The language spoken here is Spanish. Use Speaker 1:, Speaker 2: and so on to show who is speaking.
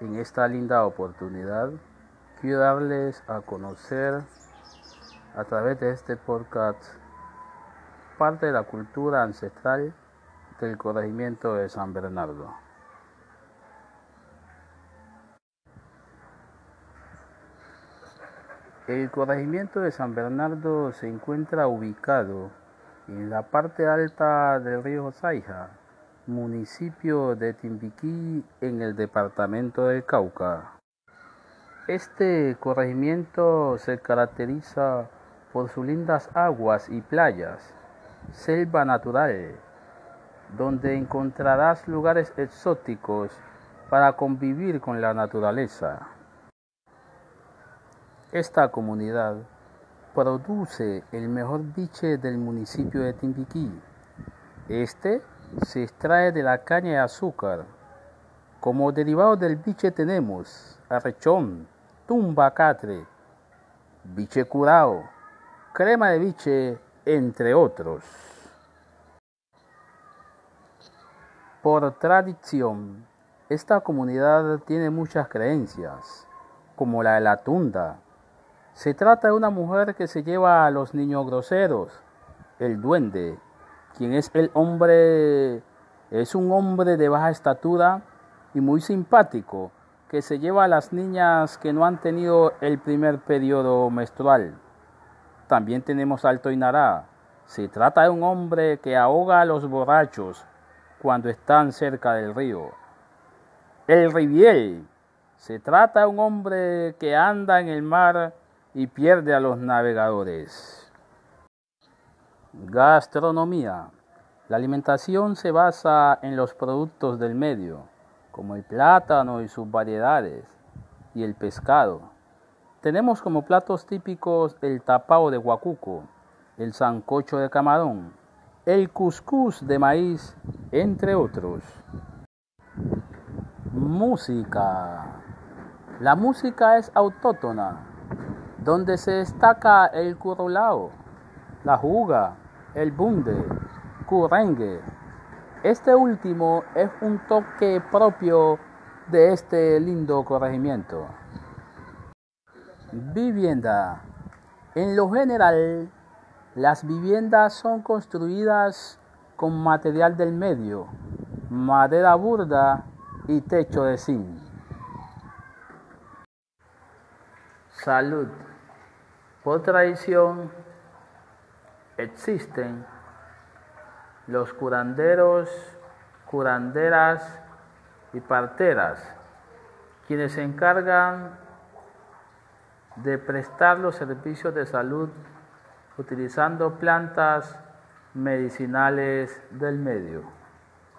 Speaker 1: En esta linda oportunidad quiero darles a conocer a través de este podcast parte de la cultura ancestral del corregimiento de San Bernardo. El corregimiento de San Bernardo se encuentra ubicado en la parte alta del río Zaija, municipio de Timbiquí en el departamento del Cauca. Este corregimiento se caracteriza por sus lindas aguas y playas, selva natural, donde encontrarás lugares exóticos para convivir con la naturaleza. Esta comunidad produce el mejor biche del municipio de Timbiquí. Este se extrae de la caña de azúcar. Como derivado del biche tenemos arrechón, tumbacatre, biche curado, crema de biche, entre otros. Por tradición, esta comunidad tiene muchas creencias, como la de la tunda. Se trata de una mujer que se lleva a los niños groseros, el duende, quien es el hombre, es un hombre de baja estatura y muy simpático, que se lleva a las niñas que no han tenido el primer periodo menstrual. También tenemos Alto Inará. Se trata de un hombre que ahoga a los borrachos cuando están cerca del río. El Riviel. Se trata de un hombre que anda en el mar y pierde a los navegadores. Gastronomía. La alimentación se basa en los productos del medio, como el plátano y sus variedades, y el pescado. Tenemos como platos típicos el tapao de guacuco, el sancocho de camarón, el cuscús de maíz, entre otros. Música. La música es autóctona, donde se destaca el curulao, la juga, el bunde, curengue. Este último es un toque propio de este lindo corregimiento. Vivienda. En lo general, las viviendas son construidas con material del medio, madera burda y techo de zinc. Salud. Por tradición, existen los curanderos, curanderas y parteras, quienes se encargan de prestar los servicios de salud utilizando plantas medicinales del medio.